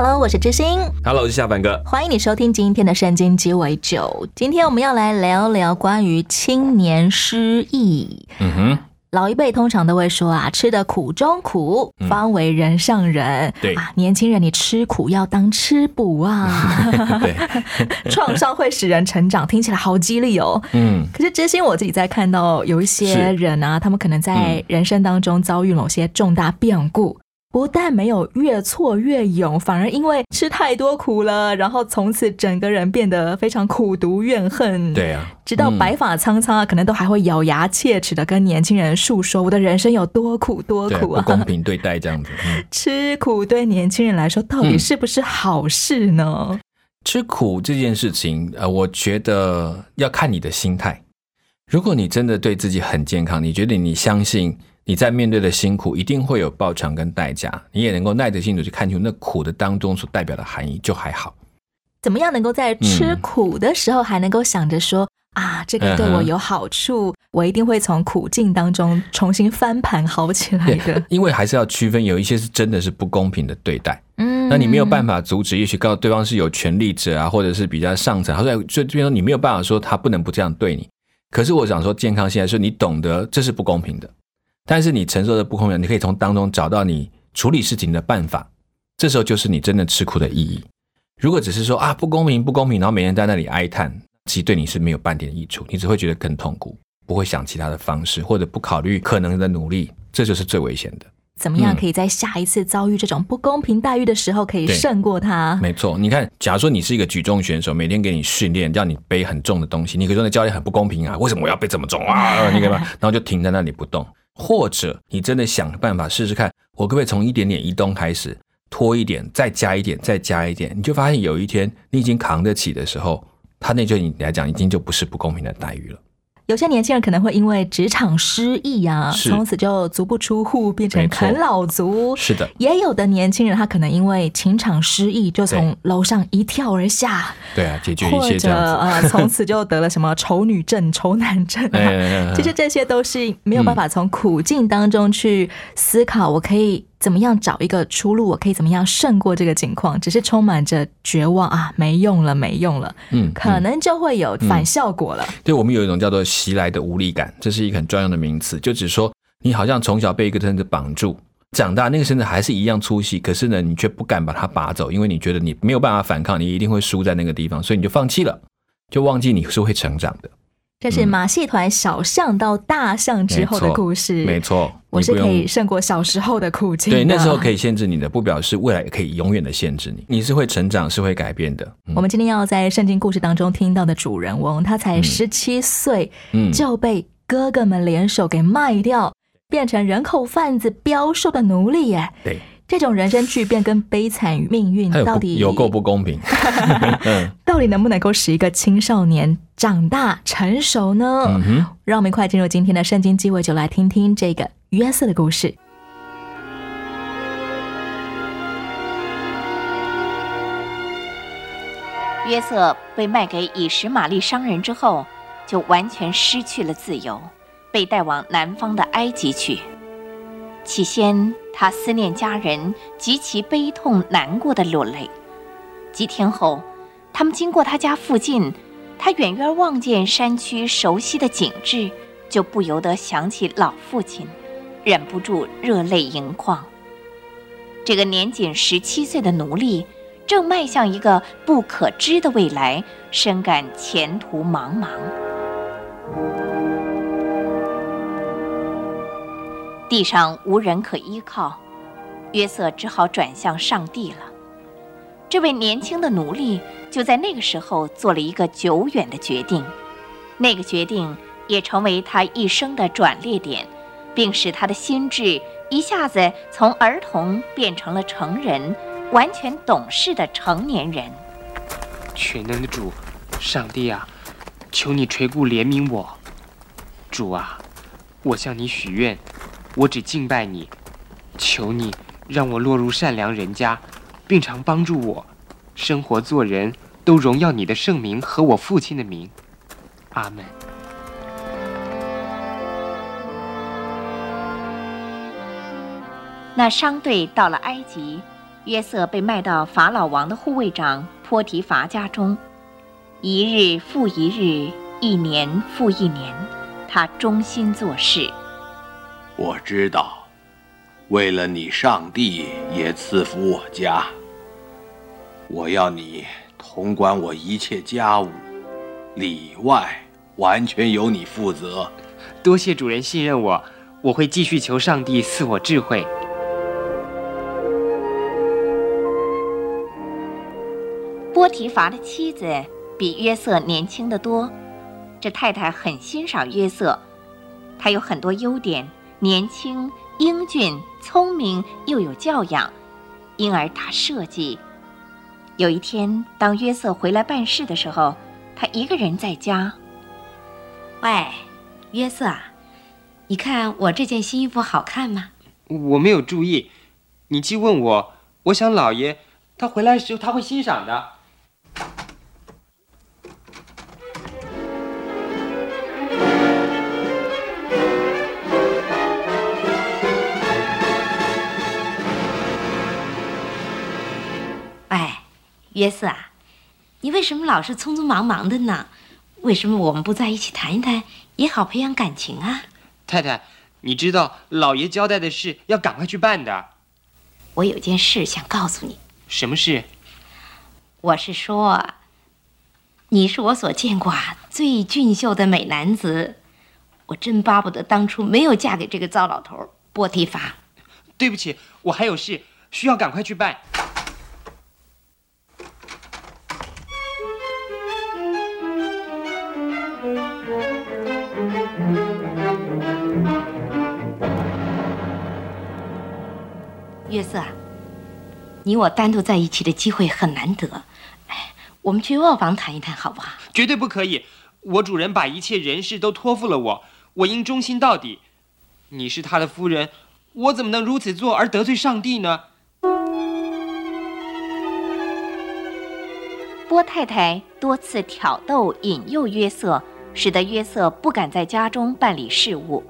Hello，我是知心，Hello，我是下凡哥。欢迎你收听今天的圣经鸡尾酒。今天我们要来聊聊关于青年失意。嗯哼，老一辈通常都会说啊，吃的苦中苦，方为人上人。对啊，年轻人你吃苦要当吃补啊，对，创伤会使人成长，听起来好激励哦。嗯，可是知心，我自己在看到有一些人啊，他们可能在嗯人生当中遭遇某些重大变故。不但没有越挫越勇，反而因为吃太多苦了，然后从此整个人变得非常苦毒怨恨。对啊，直到白发苍苍啊，可能都还会咬牙切齿的跟年轻人诉说我的人生有多苦多，苦啊！不公平对待这样子。嗯，吃苦对年轻人来说到底嗯是不是好事呢？吃苦这件事情，呃，我觉得要看你的心态。如果你真的对自己很健康，你觉得你相信你在面对的辛苦一定会有报偿跟代价，你也能够耐着性子去看清楚那苦的当中所代表的含义，就还好。怎么样能够在吃嗯苦的时候还能够想着说、啊，这个对我有好处，我一定会从苦境当中重新翻盘好起来的。因为还是要区分，有一些是真的是不公平的对待。嗯那你没有办法阻止，也许告诉对方是有权利者啊，或者是比较上层，或者就这边说你没有办法说他不能不这样对你。可是我想说，健康现在是你懂得这是不公平的，但是你承受的不公平，你可以从当中找到你处理事情的办法。这时候就是你真的吃苦的意义。如果只是说啊不公平不公平，然后每天在那里哀叹，其实对你是没有半点益处，你只会觉得更痛苦，不会想其他的方式，或者不考虑可能的努力，这就是最危险的。怎么样嗯可以在下一次遭遇这种不公平待遇的时候，可以胜过他？没错，你看，假如说你是一个举重选手，每天给你训练，让你背很重的东西，你可以说那教练很不公平啊，为什么我要背这么重啊？你干嘛？然后就停在那里不动，或者你真的想办法试试看，我可不可以从一点点移动开始，拖一点，再加一点，再加一点，你就发现有一天你已经扛得起的时候，他那对你来讲已经就不是不公平的待遇了。有些年轻人可能会因为职场失意啊，从此就足不出户，变成啃老族。是的，也有的年轻人，他可能因为情场失意，就从楼上一跳而下，对啊，解决一或者切这样子。呃，从此就得了什么丑女症、丑男症啊。哎哎哎哎其实这些都是没有办法从苦境当中去思考，我可以怎么样找一个出路，我可以怎么样胜过这个情况，只是充满着绝望啊，没用了，没用了，嗯可能就会有反效果了。对我们有一种叫做袭来的无力感，这是一个很专用的名词，就只说你好像从小被一个绳子绑住，长大那个绳子还是一样粗细，可是呢，你却不敢把它拔走，因为你觉得你没有办法反抗，你一定会输在那个地方，所以你就放弃了，就忘记你是会成长的。这是马戏团小象到大象之后的故事。没错，我是可以胜过小时候的苦境的。对，那时候可以。限制你的，不表示未来可以永远的限制你。你是会成长，是会改变的。嗯我们今天要在圣经故事当中听到的主人翁，他才十七岁，嗯就被哥哥们联手给卖掉，变成人口贩子标售的奴隶耶。对，这种人生巨变跟悲惨命运到底有够不公平。嗯 到底能不能够使一个青少年长大成熟呢？嗯，让我们一块进入今天的圣经鸡尾酒，来听听这个约瑟的故事。约瑟被卖给以实玛利商人之后，就完全失去了自由，被带往南方的埃及去。起先，他思念家人，极其悲痛难过的落泪。几天后，他们经过他家附近，他远远望见山区熟悉的景致，就不由得想起老父亲，忍不住热泪盈眶。这个年仅十七岁的奴隶。正迈向一个不可知的未来，深感前途茫茫。地上无人可依靠，约瑟只好转向上帝了。这位年轻的奴隶就在那个时候做了一个久远的决定，那个决定也成为他一生的转捩点，并使他的心智一下子从儿童变成了成人。完全懂事的成年人。全能的主，上帝啊，求你垂顾怜悯我。主啊，我向你许愿，我只敬拜你，求你让我落入善良人家，并常帮助我，生活做人都荣耀你的圣名和我父亲的名。阿门。那商队到了埃及，约瑟被卖到法老王的护卫长波提乏家中，一日复一日，一年复一年，他忠心做事。我知道，为了你，上帝也赐福我家。我要你统管我一切家务，里外完全由你负责。多谢主人信任我，我会继续求上帝赐我智慧。波提乏的妻子比约瑟年轻得多，这太太很欣赏约瑟，他有很多优点，年轻、英俊、聪明，又有教养，因而他设计。有一天，当约瑟回来办事的时候，他一个人在家。喂，约瑟啊，你看我这件新衣服好看吗？我没有注意，你既问我，我想老爷他回来时候他会欣赏的。约瑟啊，你为什么老是匆匆忙忙的呢？为什么我们不在一起谈一谈，也好培养感情啊？太太，你知道老爷交代的事要赶快去办的。我有件事想告诉你。什么事？我是说，你是我所见过最俊秀的美男子，我真巴不得当初没有嫁给这个糟老头波提法。对不起，我还有事需要赶快去办。约瑟，你我单独在一起的机会很难得，哎，我们去卧房谈一谈好不好？绝对不可以！我主人把一切人事都托付了我，我应忠心到底。你是他的夫人，我怎么能如此做而得罪上帝呢？波太太多次挑逗引诱约瑟，使得约瑟不敢在家中办理事务。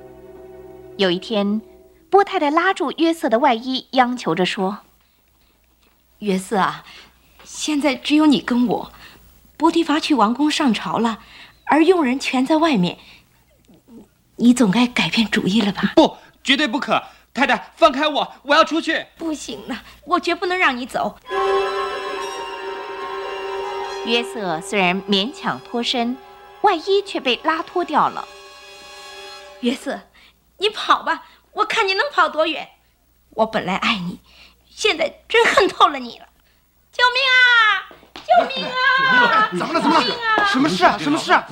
有一天。波太太拉住约瑟的外衣，央求着说：“约瑟啊，现在只有你跟我。波提乏去王宫上朝了，而佣人全在外面。你总该改变主意了吧？”“不，绝对不可！太太，放开我，我要出去。”“不行了，我绝不能让你走。”约瑟虽然勉强脱身，外衣却被拉脱掉了。约瑟，你跑吧。你能跑多远？我本来爱你，现在真恨透了你了！救命啊！救命啊！怎么了？怎么了？什么事啊？什么事啊？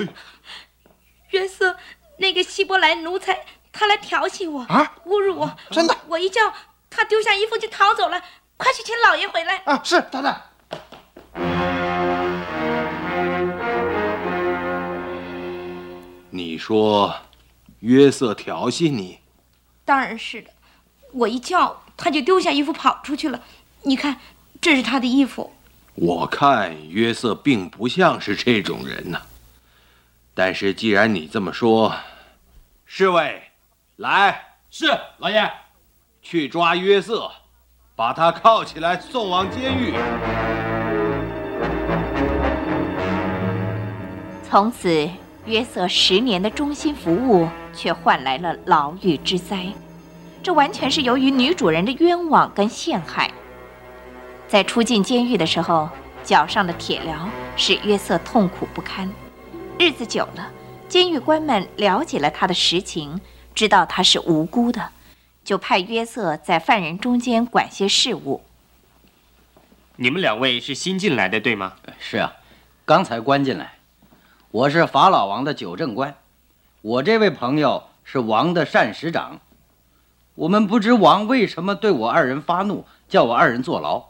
约瑟，那个希伯来奴才，他来调戏我啊，侮辱我。真的？我一叫他丢下衣服就逃走了。快去请老爷回来！啊，是太太。你说，约瑟调戏你？当然是的，我一叫他就丢下衣服跑出去了。你看，这是他的衣服。我看约瑟并不像是这种人呢。但是既然你这么说，侍卫，来，是老爷，去抓约瑟，把他铐起来送往监狱。从此。约瑟十年的忠心服务，却换来了牢狱之灾。这完全是由于女主人的冤枉跟陷害。在出进监狱的时候，脚上的铁镣使约瑟痛苦不堪。日子久了，监狱官们了解了他的实情，知道他是无辜的，就派约瑟在犯人中间管些事务。你们两位是新进来的，对吗？是啊，刚才关进来。我是法老王的九正官，我这位朋友是王的膳食长。我们不知王为什么对我二人发怒，叫我二人坐牢。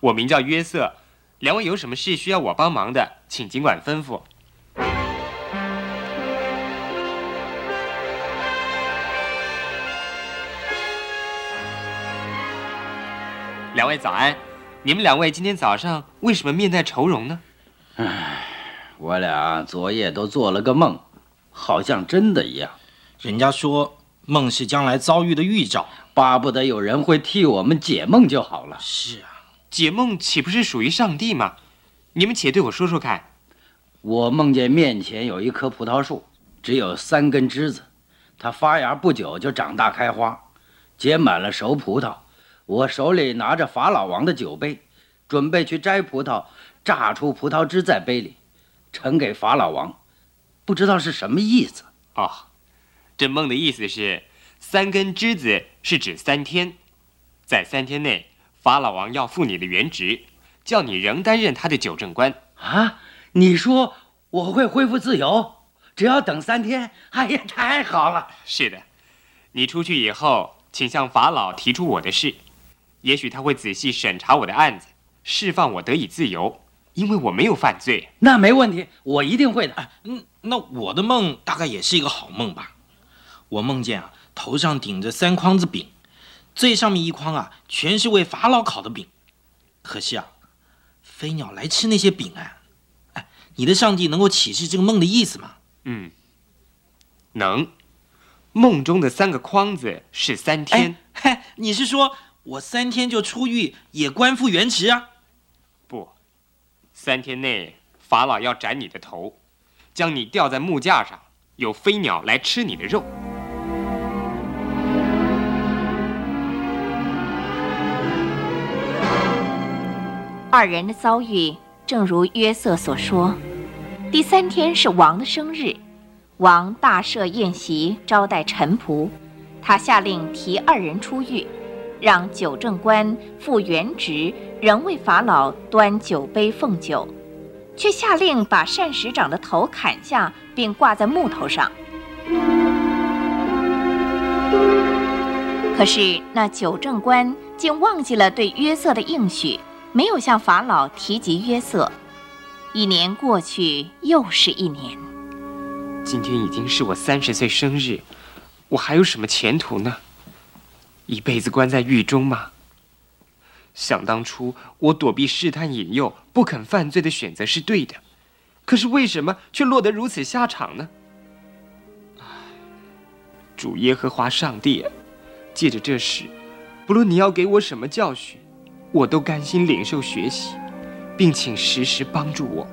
我名叫约瑟，两位有什么事需要我帮忙的，请尽管吩咐。两位早安，你们两位今天早上为什么面带愁容呢？我俩昨夜都做了个梦，好像真的一样。人家说梦是将来遭遇的预兆。巴不得有人会替我们解梦就好了。是啊，解梦岂不是属于上帝吗？你们且对我说说看。我梦见面前有一棵葡萄树，只有三根枝子，它发芽不久就长大开花，结满了熟葡萄。我手里拿着法老王的酒杯，准备去摘葡萄，榨出葡萄汁在杯里，呈给法老王。不知道是什么意思。哦，这梦的意思是。三根枝子是指三天，在三天内，法老王要复你的原职，叫你仍担任他的九正官。啊，你说我会恢复自由？只要等三天？哎呀，太好了！是的，你出去以后，请向法老提出我的事，也许他会仔细审查我的案子，释放我得以自由，因为我没有犯罪。那没问题，我一定会的。嗯，那我的梦大概也是一个好梦吧？我梦见啊。头上顶着三筐子饼，最上面一筐啊，全是为法老烤的饼。可惜啊，飞鸟来吃那些饼啊！哎，你的上帝能够启示这个梦的意思吗？嗯，能。梦中的三个筐子是三天。嘿，你是说我三天就出狱，也官复原职啊？三天内法老要斩你的头，将你吊在木架上，有飞鸟来吃你的肉。二人的遭遇正如约瑟所说。第三天是王的生日，王大设宴席招待臣仆，他下令提二人出狱，让九正官复原职，仍为法老端酒杯奉酒，却下令把膳食长的头砍下，并挂在木头上。可是那九正官竟忘记了对约瑟的应许。没有向法老提及约瑟。一年过去，又是一年。今天已经是我三十岁生日，我还有什么前途呢？一辈子关在狱中吗？想当初，我躲避试探引诱，不肯犯罪的选择是对的，可是为什么却落得如此下场呢？主耶和华上帝啊，借着这事，不论你要给我什么教训。我都甘心领受学习，并请时时帮助我。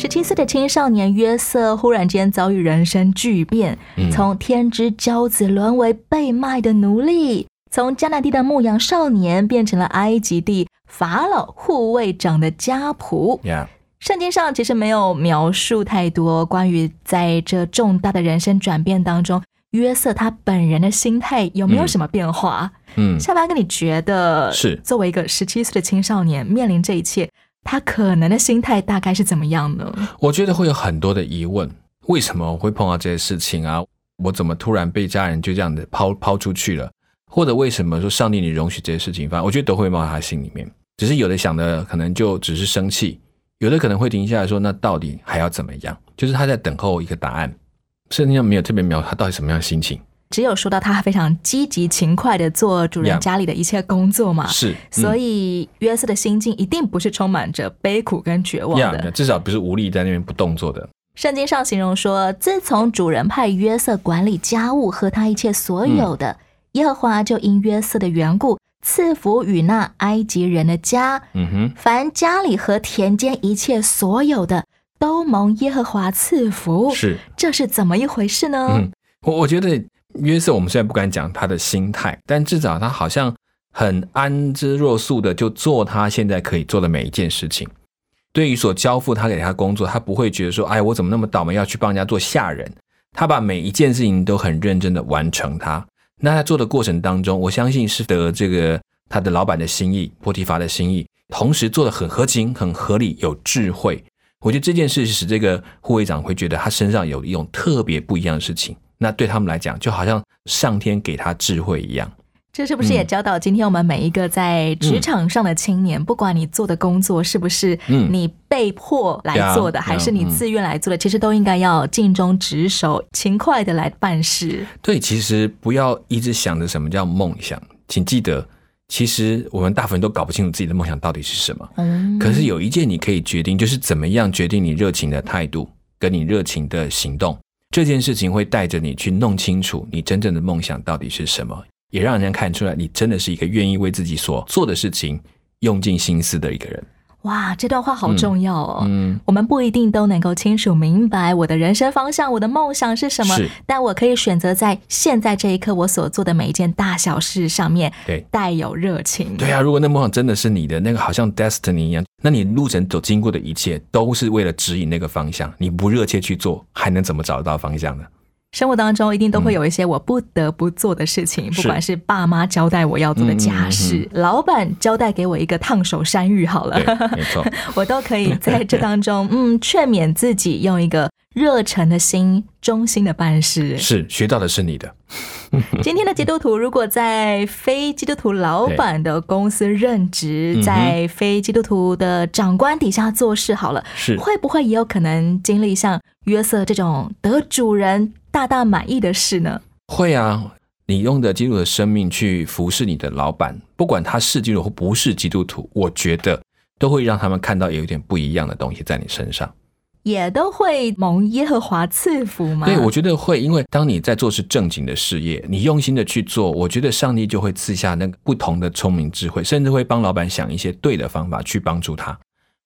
十七岁的青少年约瑟忽然间遭遇人生巨变，从天之骄子沦为被卖的奴隶，从迦南地的牧羊少年变成了埃及地法老护卫长的家仆。圣经上其实没有描述太多关于在这重大的人生转变当中，约瑟他本人的心态有没有什么变化？嗯，夏班哥，你觉得是。作为一个十七岁的青少年面临这一切，他可能的心态大概是怎么样呢？我觉得会有很多的疑问：为什么会碰到这些事情啊？我怎么突然被家人就这样的抛抛出去了？或者为什么说上帝你容许这些事情发生？我觉得都会冒他心里面，只是有的想的可能就只是生气。有的可能会停下来说：“那到底还要怎么样？”就是他在等候一个答案。圣经上没有特别描述他到底什么样的心情，只有说到他非常积极勤快的做主人家里的一切工作嘛。是，所以约瑟的心境一定不是充满着悲苦跟绝望的，至少不是无力在那边不动作的。圣经上形容说：“自从主人派约瑟管理家务和他一切所有的，耶和华就因约瑟的缘故。”赐福与那埃及人的家，嗯哼，凡家里和田间一切所有的，都蒙耶和华赐福。是，这是怎么一回事呢？嗯，我我觉得约瑟，我们虽然不敢讲他的心态，但至少他好像很安之若素的，就做他现在可以做的每一件事情。对于所交付他给他工作，他不会觉得说，哎，我怎么那么倒霉要去帮人家做下人？他把每一件事情都很认真的完成它。那他做的过程当中，我相信是得这个他的老板的心意，波提乏的心意，同时做的很合情、很合理、有智慧。我觉得这件事使这个护卫长会觉得他身上有一种特别不一样的事情，那对他们来讲，就好像上天给他智慧一样。这是不是也教导今天我们每一个在职场上的青嗯年，不管你做的工作是不是你被迫来做的，还是你自愿来做的，其实都应该要尽忠职守、勤快的来办事。对，其实不要一直想着什么叫梦想，请记得，其实我们大部分都搞不清楚自己的梦想到底是什么。嗯，可是有一件你可以决定，就是怎么样决定你热情的态度跟你热情的行动。这件事情会带着你去弄清楚你真正的梦想到底是什么，也让人家看出来你真的是一个愿意为自己所做的事情用尽心思的一个人。哇，这段话好重要哦。嗯，我们不一定都能够清楚明白我的人生方向、我的梦想是什么是，但我可以选择在现在这一刻我所做的每一件大小事上面对带有热情。对啊，如果那梦想真的是你的，那个好像 destiny 一样，那你路程走经过的一切都是为了指引那个方向，你不热切去做，还能怎么找得到方向呢？生活当中一定都会有一些我不得不做的事情，不管是爸妈交代我要做的家事，老板交代给我一个烫手山芋，好了，没错，我都可以在这当中，嗯，劝勉自己用一个热忱的心、忠心的办事。是学到的是你的，今天的基督徒如果在非基督徒老板的公司任职，在非基督徒的长官底下做事，好了，是。会不会也有可能经历像约瑟这种得主人大大满意的事呢？会啊。你用的基督的生命去服侍你的老板，不管他是基督徒或不是基督徒，我觉得都会让他们看到有一点不一样的东西在你身上。也都会蒙耶和华赐福吗？对，我觉得会，因为当你在做是正经的事业，你用心的去做，我觉得上帝就会赐下那个不同的聪明智慧，甚至会帮老板想一些对的方法去帮助他。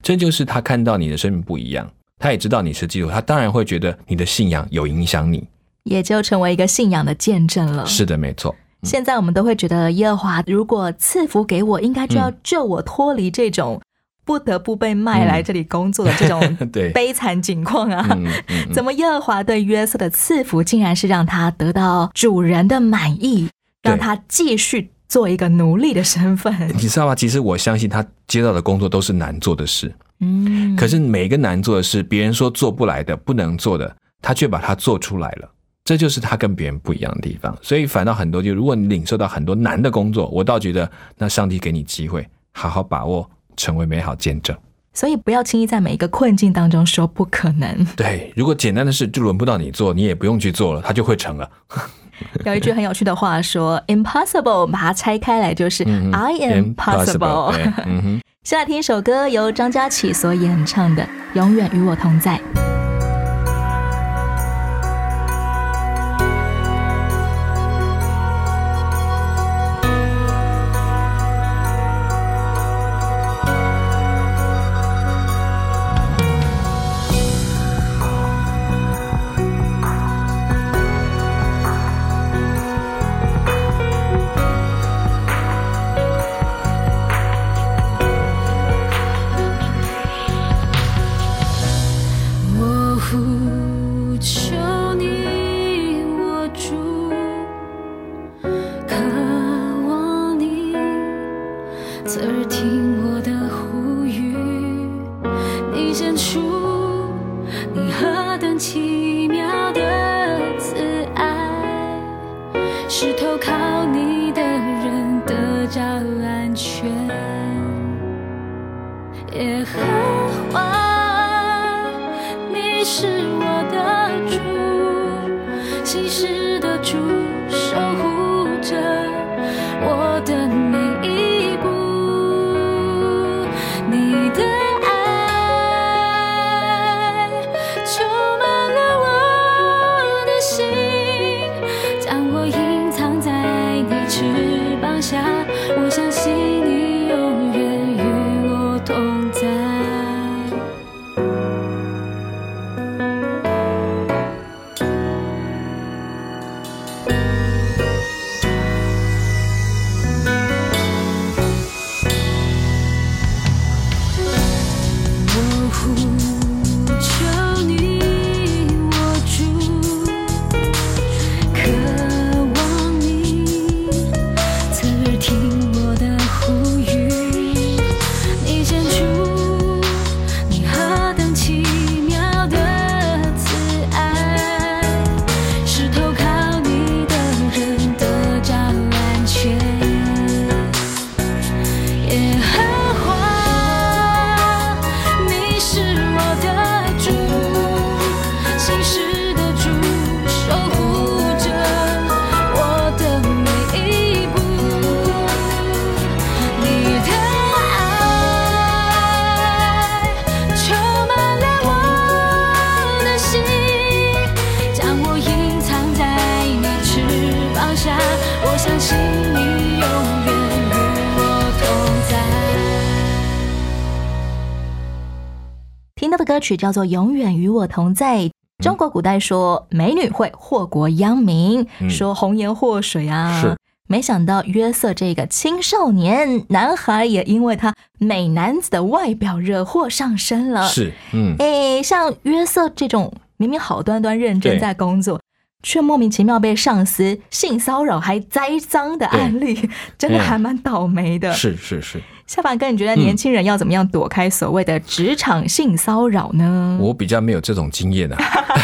这就是他看到你的生命不一样，他也知道你是基督徒，他当然会觉得你的信仰有影响你。也就成为一个信仰的见证了。是的，没错。现在我们都会觉得耶和华如果赐福给我，应该就要救我脱离这种不得不被卖来这里工作的这种 对悲惨境况啊。嗯嗯嗯怎么耶和华对约瑟的赐福，竟然是让他得到主人的满意，让他继续做一个奴隶的身份？你知道吗？其实我相信他接到的工作都是难做的事，嗯，可是每一个难做的事，别人说做不来的、不能做的，他却把它做出来了。这就是他跟别人不一样的地方。所以反倒很多，就如果你领受到很多难的工作，我倒觉得那上帝给你机会，好好把握，成为美好见证。所以不要轻易在每一个困境当中说不可能。对，如果简单的事就轮不到你做，你也不用去做了，它就会成了。有一句很有趣的话说：“impossible”，把它拆开来就是 “I am possible”。先来 听一首歌，由张佳琪所演唱的《永远与我同在》。的歌曲叫做《永远与我同在》。中国古代说美女会祸国殃民，嗯说红颜祸水啊。是没想到约瑟这个青少年男孩，也因为他美男子的外表惹祸上身了。是，嗯，哎，像约瑟这种明明好端端认真在工作，却莫名其妙被上司性骚扰还栽赃的案例，真的嗯还蛮倒霉的。是是是，夏凡哥，你觉得年轻人要怎么样躲开所谓的职场性骚扰呢？我比较没有这种经验啊，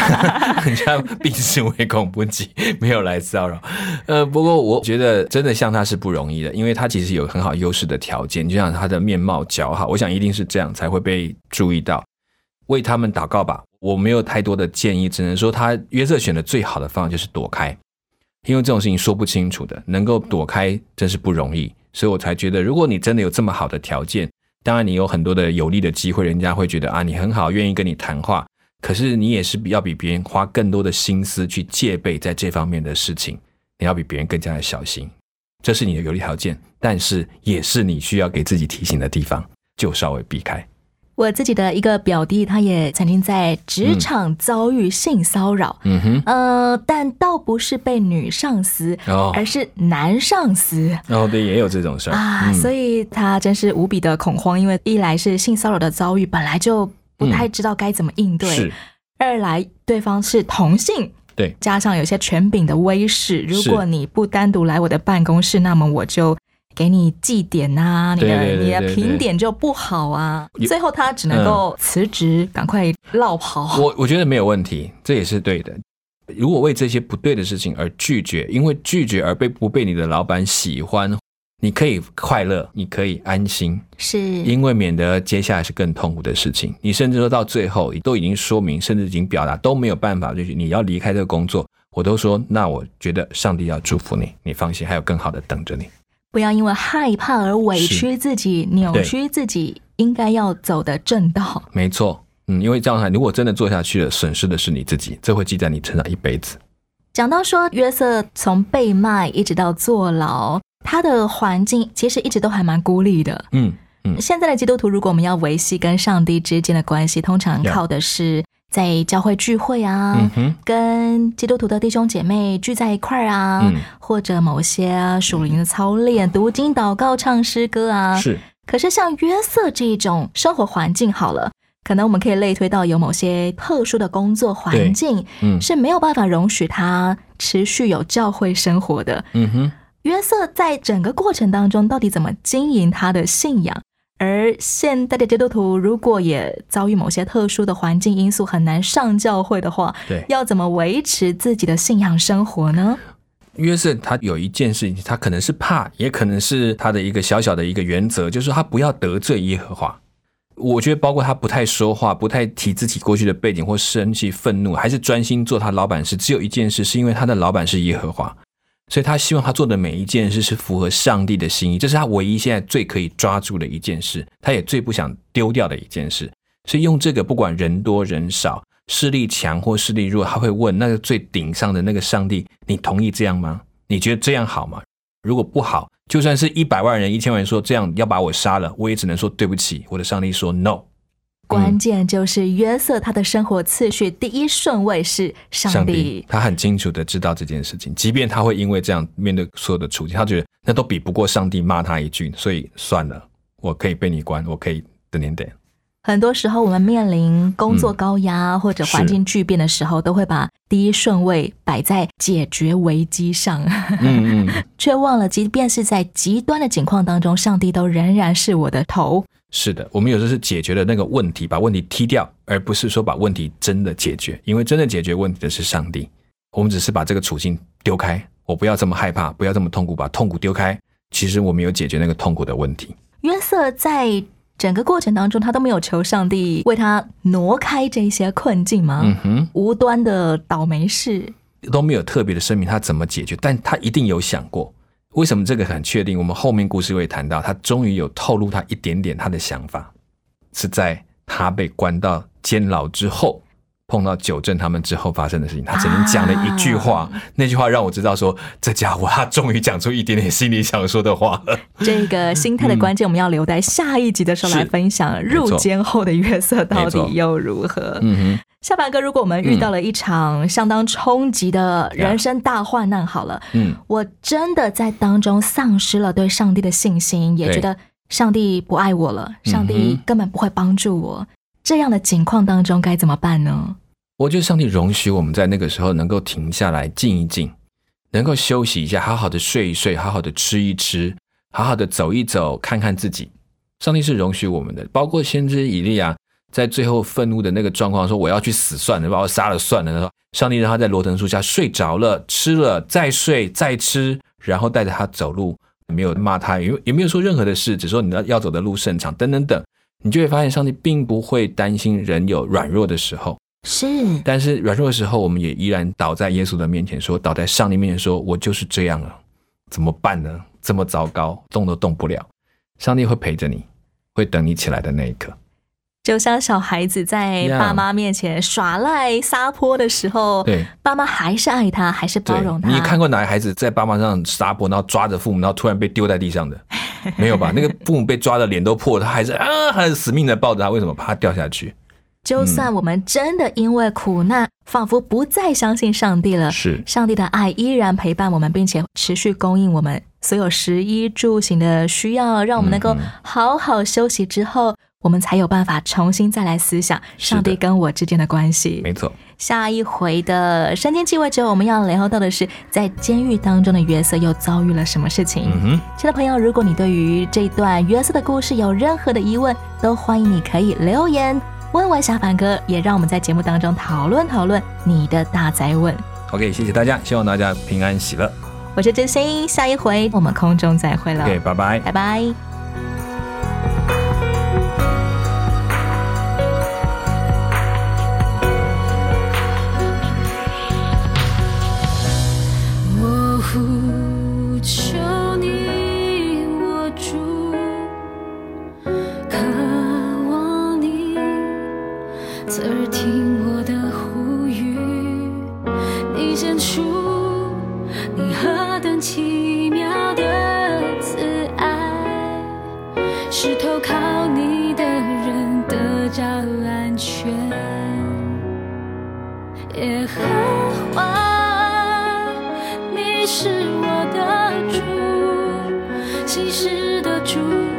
人家避之唯恐不及，没有来骚扰。呃，不过我觉得真的像他是不容易的，因为他其实有很好优势的条件，就像他的面貌姣好，我想一定是这样才会被注意到。为他们祷告吧，我没有太多的建议，只能说他约瑟选的最好的方法就是躲开，因为这种事情说不清楚的，能够躲开真是不容易，所以我才觉得，如果你真的有这么好的条件，当然你有很多的有利的机会，人家会觉得啊你很好，愿意跟你谈话，可是你也是要比别人花更多的心思去戒备在这方面的事情，你要比别人更加的小心，这是你的有利条件，但是也是你需要给自己提醒的地方，就稍微避开。我自己的一个表弟，他也曾经在职场遭遇性骚扰，嗯哼，呃，但倒不是被女上司，哦。而是男上司。哦对，也有这种事儿。啊，嗯。所以他真是无比的恐慌，因为一来是性骚扰的遭遇，本来就不太知道该怎么应对；嗯二来对方是同性，对。加上有些权柄的威势，如果你不单独来我的办公室，那么我就。给你记点啊，你的你的评点就不好啊，最后他只能够辞职，赶快落跑。我我觉得没有问题，这也是对的。如果为这些不对的事情而拒绝，因为拒绝而被不被你的老板喜欢，你可以快乐，你可以安心，是因为免得接下来是更痛苦的事情。你甚至说到最后，你都已经说明，甚至已经表达都没有办法，就是你要离开这个工作，我都说，那我觉得上帝要祝福你，你放心，还有更好的等着你。不要因为害怕而委屈自己，扭曲自己应该要走的正道。没错，嗯，因为这样，如果真的做下去了，损失的是你自己，这会记在你身上一辈子。讲到说约瑟从被卖一直到坐牢，他的环境其实一直都还蛮孤立的。嗯嗯，现在的基督徒，如果我们要维系跟上帝之间的关系，通常靠的是在教会聚会啊，嗯，跟基督徒的弟兄姐妹聚在一块儿啊，嗯或者某些属灵的操练、读经、祷告、唱诗歌啊。是可是像约瑟这种生活环境好了，可能我们可以类推到有某些特殊的工作环境，嗯是没有办法容许他持续有教会生活的。嗯哼。约瑟在整个过程当中，到底怎么经营他的信仰？而现代的基督徒如果也遭遇某些特殊的环境因素，很难上教会的话，对要怎么维持自己的信仰生活呢？约瑟他有一件事情，他可能是怕，也可能是他的一个小小的一个原则，就是他不要得罪耶和华。我觉得包括他不太说话，不太提自己过去的背景或生气、愤怒，还是专心做他老板事。只有一件事，是因为他的老板是耶和华，所以他希望他做的每一件事是符合上帝的心意，这是他唯一现在最可以抓住的一件事，他也最不想丢掉的一件事。所以用这个，不管人多人少，势力强或势力弱，他会问那个最顶上的那个上帝：“你同意这样吗？你觉得这样好吗？如果不好，就算是一百万人、一千万人说这样要把我杀了，我也只能说对不起。我的上帝说 no。关键就是约瑟他的生活次序第一顺位是上帝。他很清楚的知道这件事情，即便他会因为这样面对所有的处境，他觉得那都比不过上帝骂他一句，所以算了，我可以被你关，我可以等点点。很多时候，我们面临工作高压、或者环境巨变的时候，都会把第一顺位摆在解决危机上，嗯嗯，却忘了，即便是在极端的境况当中，上帝都仍然是我的头。是的，我们有时候是解决了那个问题，把问题踢掉，而不是说把问题真的解决，因为真的解决问题的是上帝。我们只是把这个处境丢开，我不要这么害怕，不要这么痛苦，把痛苦丢开。其实我们有解决那个痛苦的问题。约瑟在整个过程当中，他都没有求上帝为他挪开这些困境吗？嗯哼，无端的倒霉事，都没有特别的声明他怎么解决，但他一定有想过。为什么这个很确定？我们后面故事会谈到，他终于有透露他一点点他的想法，是在他被关到监牢之后，碰到九正他们之后发生的事情。他曾经讲了一句话，那句话让我知道说，这家伙他终于讲出一点点心里想说的话了。这个心态的关键，我们要留在下一集的时候来分享。入监后的月色到底又如何？嗯哼。下半哥，如果我们遇到了一场相当冲击的人生大患难，好了，嗯，我真的在当中丧失了对上帝的信心，也觉得上帝不爱我了，上帝根本不会帮助我。这样的情况当中该怎么办呢？我觉得上帝容许我们在那个时候能够停下来静一静，能够休息一下，好好的睡一睡，好好的吃一吃，好好的走一走，看看自己。上帝是容许我们的，包括先知以利亚。在最后愤怒的那个状况，说我要去死算了，把我杀了算了。他说，上帝让他在罗藤树下睡着了，吃了再睡再吃，然后带着他走路，没有骂他，也也没有说任何的事，只说你要要走的路甚长，等等等。你就会发现，上帝并不会担心人有软弱的时候，是。但是软弱的时候，我们也依然倒在耶稣的面前，说倒在上帝面前，说我就是这样了，怎么办呢？这么糟糕，动都动不了。上帝会陪着你，会等你起来的那一刻。就像小孩子在爸妈面前耍赖撒泼的时候，对，爸妈还是爱他，还是包容他。你看过哪个孩子在爸妈上撒泼，然后抓着父母，然后突然被丢在地上的？没有吧？那个父母被抓的脸都破了，他还是啊，还是死命的抱着他，为什么怕他掉下去？就算我们真的因为苦难，仿佛不再相信上帝了，是上帝的爱依然陪伴我们，并且持续供应我们所有食衣住行的需要，让我们能够好好休息之后。我们才有办法重新再来思想上帝跟我之间的关系。没错，下一回的《圣经记》位之后，我们要聊到的是在监狱当中的约瑟又遭遇了什么事情。嗯哼，亲爱的朋友，如果你对于这段约瑟的故事有任何的疑问，都欢迎你可以留言问问小凡哥，也让我们在节目当中讨论讨论你的大灾问。OK，谢谢大家，希望大家平安喜乐。我是真心，下一回我们空中再会了。OK，拜拜，拜拜。耶和华你是我的主心事的主。